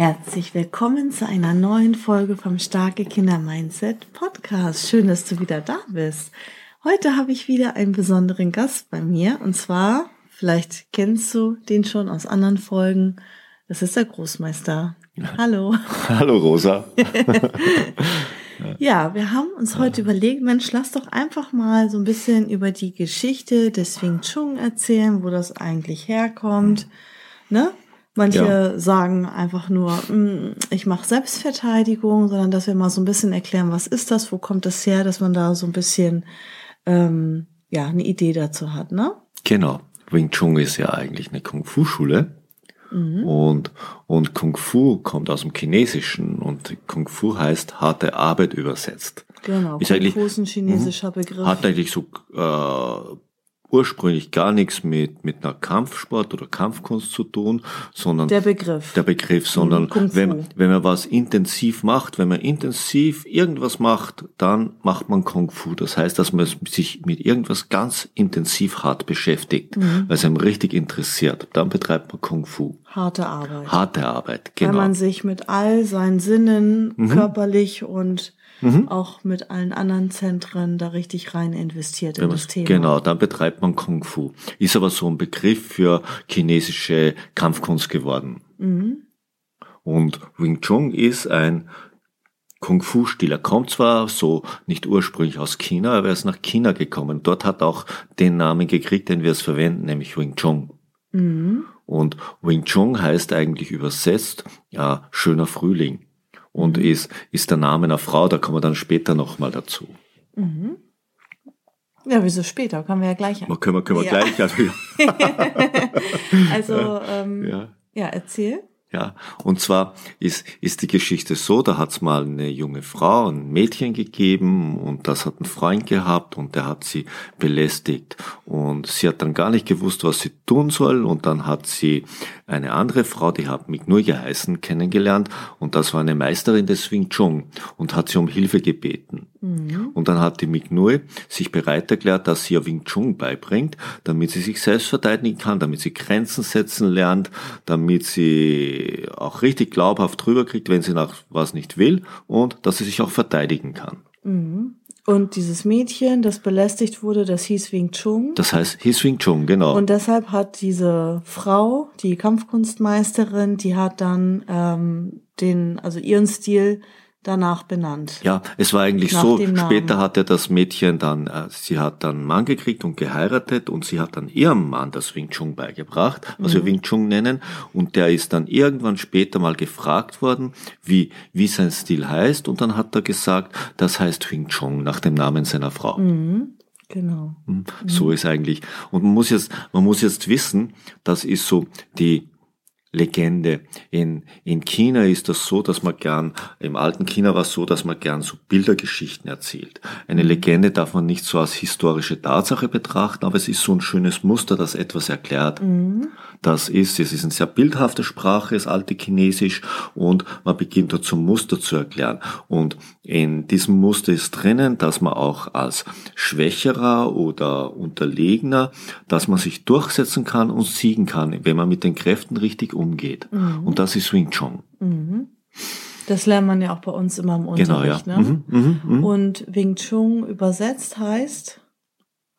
Herzlich willkommen zu einer neuen Folge vom Starke Kinder Mindset Podcast. Schön, dass du wieder da bist. Heute habe ich wieder einen besonderen Gast bei mir und zwar, vielleicht kennst du den schon aus anderen Folgen, das ist der Großmeister. Hallo. Hallo Rosa. ja, wir haben uns heute überlegt, Mensch, lass doch einfach mal so ein bisschen über die Geschichte des Wing Chun erzählen, wo das eigentlich herkommt. Ne? Manche ja. sagen einfach nur, mm, ich mache Selbstverteidigung, sondern dass wir mal so ein bisschen erklären, was ist das, wo kommt das her, dass man da so ein bisschen ähm, ja eine Idee dazu hat, ne? Genau. Wing Chun ist ja eigentlich eine Kung Fu Schule Mhm. Und, und Kung Fu kommt aus dem Chinesischen und Kung Fu heißt harte Arbeit übersetzt. Genau, ist Kung Fu ist ein chinesischer mhm. Begriff. Hat eigentlich so äh, ursprünglich gar nichts mit, mit einer Kampfsport oder Kampfkunst zu tun, sondern der Begriff. Der Begriff, sondern wenn, wenn man was intensiv macht, wenn man intensiv irgendwas macht, dann macht man Kung Fu. Das heißt, dass man sich mit irgendwas ganz intensiv hart beschäftigt, mhm. weil es einem richtig interessiert. Dann betreibt man Kung Fu. Harte Arbeit. Harte Arbeit, genau. Weil man sich mit all seinen Sinnen mhm. körperlich und mhm. auch mit allen anderen Zentren da richtig rein investiert in das Thema. Genau, dann betreibt man Kung Fu. Ist aber so ein Begriff für chinesische Kampfkunst geworden. Mhm. Und Wing Chun ist ein Kung-Fu-Stil. Er kommt zwar so nicht ursprünglich aus China, aber er ist nach China gekommen. Dort hat er auch den Namen gekriegt, den wir es verwenden, nämlich Wing Chun. Mhm. Und Wing Chun heißt eigentlich übersetzt, ja, schöner Frühling und ist, ist der Name einer Frau, da kommen wir dann später nochmal dazu. Mhm. Ja, wieso später? Können wir ja gleich. An. Können wir, können wir ja. gleich. Also, also ähm, ja. ja, erzähl. Ja, und zwar ist, ist die Geschichte so, da hat's mal eine junge Frau, ein Mädchen gegeben und das hat einen Freund gehabt und der hat sie belästigt. Und sie hat dann gar nicht gewusst, was sie tun soll und dann hat sie eine andere Frau, die hat mich nur geheißen, kennengelernt und das war eine Meisterin des Wing Chun und hat sie um Hilfe gebeten. Mhm. Und dann hat die Mignui sich bereit erklärt, dass sie ihr Wing Chun beibringt, damit sie sich selbst verteidigen kann, damit sie Grenzen setzen lernt, damit sie auch richtig glaubhaft drüber kriegt, wenn sie nach was nicht will und dass sie sich auch verteidigen kann. Mhm. Und dieses Mädchen, das belästigt wurde, das hieß Wing Chun. Das heißt, hieß Wing Chun, genau. Und deshalb hat diese Frau, die Kampfkunstmeisterin, die hat dann ähm, den, also ihren Stil danach benannt. Ja, es war eigentlich so, später hat er das Mädchen dann, äh, sie hat dann einen Mann gekriegt und geheiratet und sie hat dann ihrem Mann das Wing Chun beigebracht, was mhm. wir Wing Chun nennen, und der ist dann irgendwann später mal gefragt worden, wie, wie sein Stil heißt, und dann hat er gesagt, das heißt Wing Chun nach dem Namen seiner Frau. Mhm. Genau. Hm, so mhm. ist eigentlich. Und man muss jetzt, man muss jetzt wissen, das ist so die Legende. In, in China ist das so, dass man gern, im alten China war es so, dass man gern so Bildergeschichten erzählt. Eine. Legende darf man nicht so als historische Tatsache betrachten, aber es ist so ein schönes Muster, das etwas erklärt. Mhm. Das ist, es ist eine sehr bildhafte Sprache, das alte Chinesisch, und man beginnt dort zum Muster zu erklären. Und in diesem Muster ist drinnen, dass man auch als Schwächerer oder Unterlegener, dass man sich durchsetzen kann und siegen kann, wenn man mit den Kräften richtig umgeht. Mhm. Und das ist Wing Chun. Mhm. Das lernt man ja auch bei uns immer im Unterricht. Genau, ja. Ne? Mhm, mh, mh. Und Wing Chun übersetzt heißt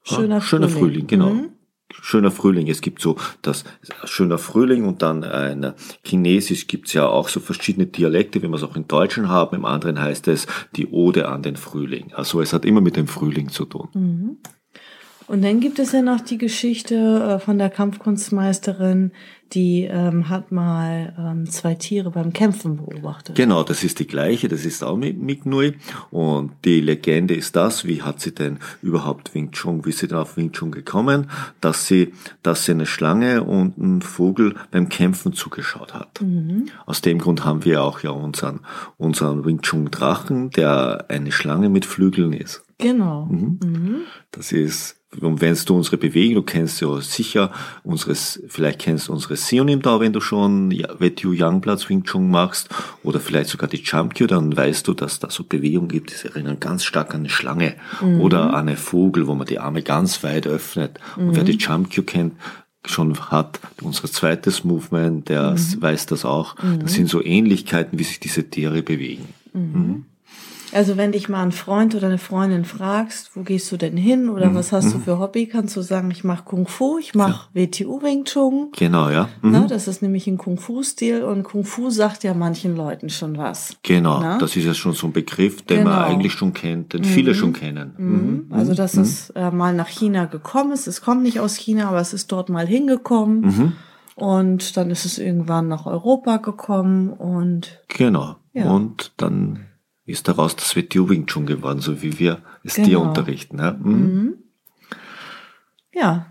schöner, ja, schöner Frühling. Frühling genau. Mhm. Schöner Frühling. Es gibt so das schöner Frühling und dann ein Chinesisch gibt's ja auch so verschiedene Dialekte, wie wir es auch in Deutschen haben. Im anderen heißt es die Ode an den Frühling. Also es hat immer mit dem Frühling zu tun. Und dann gibt es ja noch die Geschichte äh, von der Kampfkunstmeisterin, die ähm, hat mal ähm, zwei Tiere beim Kämpfen beobachtet. Genau, das ist die gleiche, das ist auch mit Mignui. Und die Legende ist das, wie hat sie denn überhaupt Wing Chun, wie ist sie denn auf Wing Chun gekommen, dass sie, dass sie eine Schlange und einen Vogel beim Kämpfen zugeschaut hat. Mhm. Aus dem Grund haben wir auch ja unseren, unseren Wing Chun Drachen, der eine Schlange mit Flügeln ist. Genau. Mhm. Mhm. Das ist wenn du unsere Bewegung, du kennst ja sicher unseres, vielleicht kennst du unsere Sionim da, wenn du schon Wetu Youngblood Wing Chun machst, oder vielleicht sogar die Chamkyo, dann weißt du, dass da so Bewegungen gibt, die erinnern ganz stark an eine Schlange mhm. oder an einen Vogel, wo man die Arme ganz weit öffnet. Und wer die Chamkyo kennt, schon hat, unser zweites Movement, der mhm. weiß das auch. Das mhm. sind so Ähnlichkeiten, wie sich diese Tiere bewegen. Mhm. Mhm. Also wenn dich mal ein Freund oder eine Freundin fragst, wo gehst du denn hin oder mhm. was hast du mhm. für Hobby, kannst du sagen, ich mache Kung Fu, ich mache ja. WTU Wing Chun. Genau, ja. Mhm. Na, das ist nämlich ein Kung Fu Stil und Kung Fu sagt ja manchen Leuten schon was. Genau, Na? das ist ja schon so ein Begriff, den genau. man eigentlich schon kennt, den mhm. viele schon kennen. Mhm. mhm. Also dass es äh, mal nach China gekommen ist, es kommt nicht aus China, aber es ist dort mal hingekommen. Und dann ist es irgendwann nach Europa gekommen und genau. Ja. Und dann ist daraus das Wing Chun geworden, so wie wir es genau. dir unterrichten. Ja? Mhm. Mhm. ja.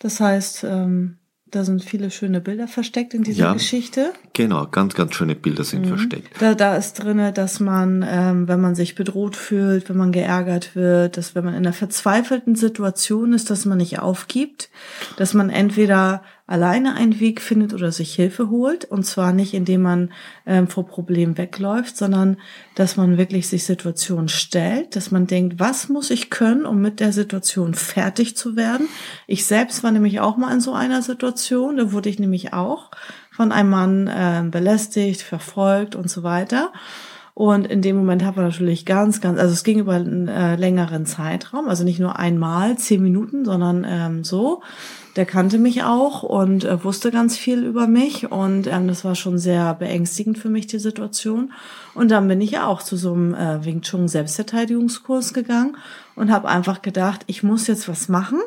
Das heißt, ähm, da sind viele schöne Bilder versteckt in dieser ja, Geschichte. Genau, ganz, ganz schöne Bilder sind mhm. versteckt. Da, da ist drinne, dass man, ähm, wenn man sich bedroht fühlt, wenn man geärgert wird, dass wenn man in einer verzweifelten Situation ist, dass man nicht aufgibt, dass man entweder alleine einen Weg findet oder sich Hilfe holt. Und zwar nicht, indem man ähm, vor Problemen wegläuft, sondern dass man wirklich sich Situationen stellt, dass man denkt, was muss ich können, um mit der Situation fertig zu werden. Ich selbst war nämlich auch mal in so einer Situation, da wurde ich nämlich auch von einem Mann äh, belästigt, verfolgt und so weiter. Und in dem Moment habe ich natürlich ganz, ganz, also es ging über einen äh, längeren Zeitraum, also nicht nur einmal, zehn Minuten, sondern ähm, so. Der kannte mich auch und äh, wusste ganz viel über mich und ähm, das war schon sehr beängstigend für mich, die Situation. Und dann bin ich ja auch zu so einem äh, Wing Chun Selbstverteidigungskurs gegangen und habe einfach gedacht, ich muss jetzt was machen,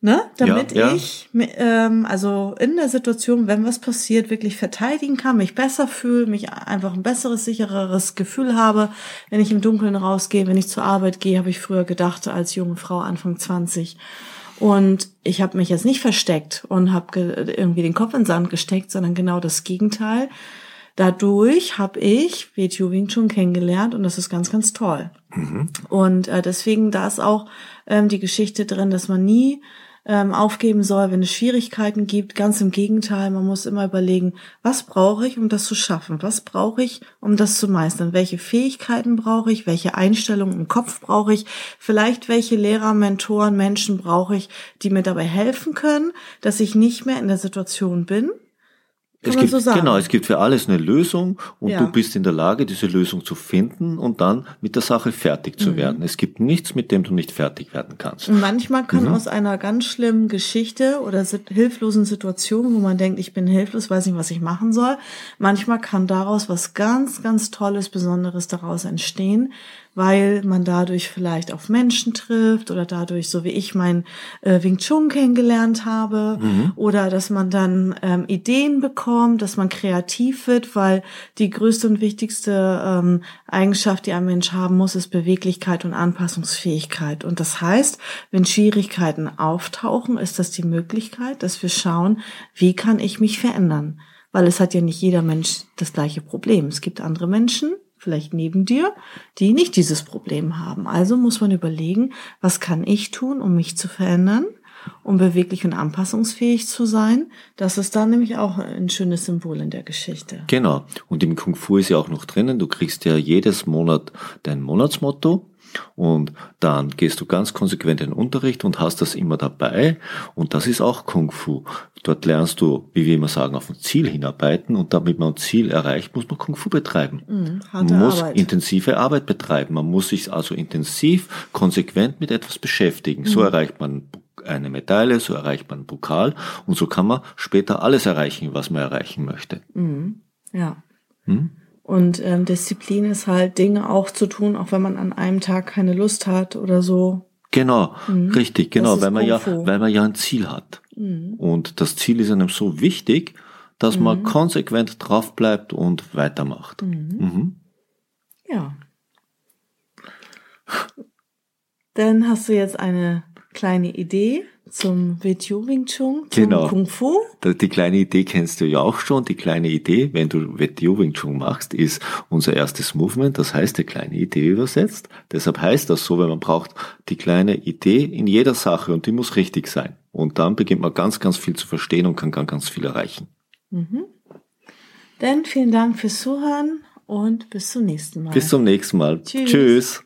ne, damit ja, ja. ich ähm, also in der Situation, wenn was passiert, wirklich verteidigen kann, mich besser fühle, mich einfach ein besseres, sichereres Gefühl habe, wenn ich im Dunkeln rausgehe, wenn ich zur Arbeit gehe, habe ich früher gedacht als junge Frau Anfang 20 und ich habe mich jetzt nicht versteckt und habe irgendwie den Kopf in den Sand gesteckt, sondern genau das Gegenteil. Dadurch habe ich WTO Wing Chun kennengelernt und das ist ganz, ganz toll. Mhm. Und äh, deswegen da ist auch ähm, die Geschichte drin, dass man nie ähm, aufgeben soll, wenn es Schwierigkeiten gibt. Ganz im Gegenteil, man muss immer überlegen, was brauche ich, um das zu schaffen? Was brauche ich, um das zu meistern? Welche Fähigkeiten brauche ich? Welche Einstellungen im Kopf brauche ich? Vielleicht welche Lehrer, Mentoren, Menschen brauche ich, die mir dabei helfen können, dass ich nicht mehr in der Situation bin, kann es gibt, so Genau, es gibt für alles eine Lösung und ja. du bist in der Lage, diese Lösung zu finden und dann mit der Sache fertig zu mhm. werden. Es gibt nichts, mit dem du nicht fertig werden kannst. Und manchmal kann mhm. aus einer ganz schlimmen Geschichte oder hilflosen Situation, wo man denkt, ich bin hilflos, weiß nicht, was ich machen soll, manchmal kann daraus was ganz, ganz Tolles, Besonderes daraus entstehen, weil man dadurch vielleicht auf Menschen trifft oder dadurch, so wie ich mein äh, Wing Chun kennengelernt habe, mhm. oder dass man dann ähm, Ideen bekommt, dass man kreativ wird, weil die größte und wichtigste ähm, Eigenschaft, die ein Mensch haben muss, ist Beweglichkeit und Anpassungsfähigkeit. Und das heißt, wenn Schwierigkeiten auftauchen, ist das die Möglichkeit, dass wir schauen, wie kann ich mich verändern? Weil es hat ja nicht jeder Mensch das gleiche Problem. Es gibt andere Menschen, vielleicht neben dir, die nicht dieses Problem haben. Also muss man überlegen, was kann ich tun, um mich zu verändern, um beweglich und anpassungsfähig zu sein. Das ist dann nämlich auch ein schönes Symbol in der Geschichte. Genau. Und im Kung Fu ist ja auch noch drinnen, du kriegst ja jedes Monat dein Monatsmotto und dann gehst du ganz konsequent in den Unterricht und hast das immer dabei. Und das ist auch Kung Fu. Dort lernst du, wie wir immer sagen, auf ein Ziel hinarbeiten. Und damit man ein Ziel erreicht, muss man Kung Fu betreiben. Mhm, man muss Arbeit. intensive Arbeit betreiben. Man muss sich also intensiv, konsequent mit etwas beschäftigen. Mhm. So erreicht man eine Medaille, so erreicht man einen Pokal. Und so kann man später alles erreichen, was man erreichen möchte. Mhm. Ja. Hm? Und ähm, Disziplin ist halt Dinge auch zu tun, auch wenn man an einem Tag keine Lust hat oder so. Genau, Mhm. richtig, genau, weil man ja, weil man ja ein Ziel hat. Mhm. Und das Ziel ist einem so wichtig, dass man Mhm. konsequent drauf bleibt und weitermacht. Mhm. Mhm. Ja. Dann hast du jetzt eine kleine Idee zum WTU Wing Chun, zum Genau. Kung Fu. Die kleine Idee kennst du ja auch schon. Die kleine Idee, wenn du WTO Wing Chun machst, ist unser erstes Movement. Das heißt, die kleine Idee übersetzt. Deshalb heißt das so, weil man braucht die kleine Idee in jeder Sache und die muss richtig sein. Und dann beginnt man ganz, ganz viel zu verstehen und kann ganz, ganz viel erreichen. Mhm. Dann vielen Dank fürs Zuhören und bis zum nächsten Mal. Bis zum nächsten Mal. Tschüss. Tschüss.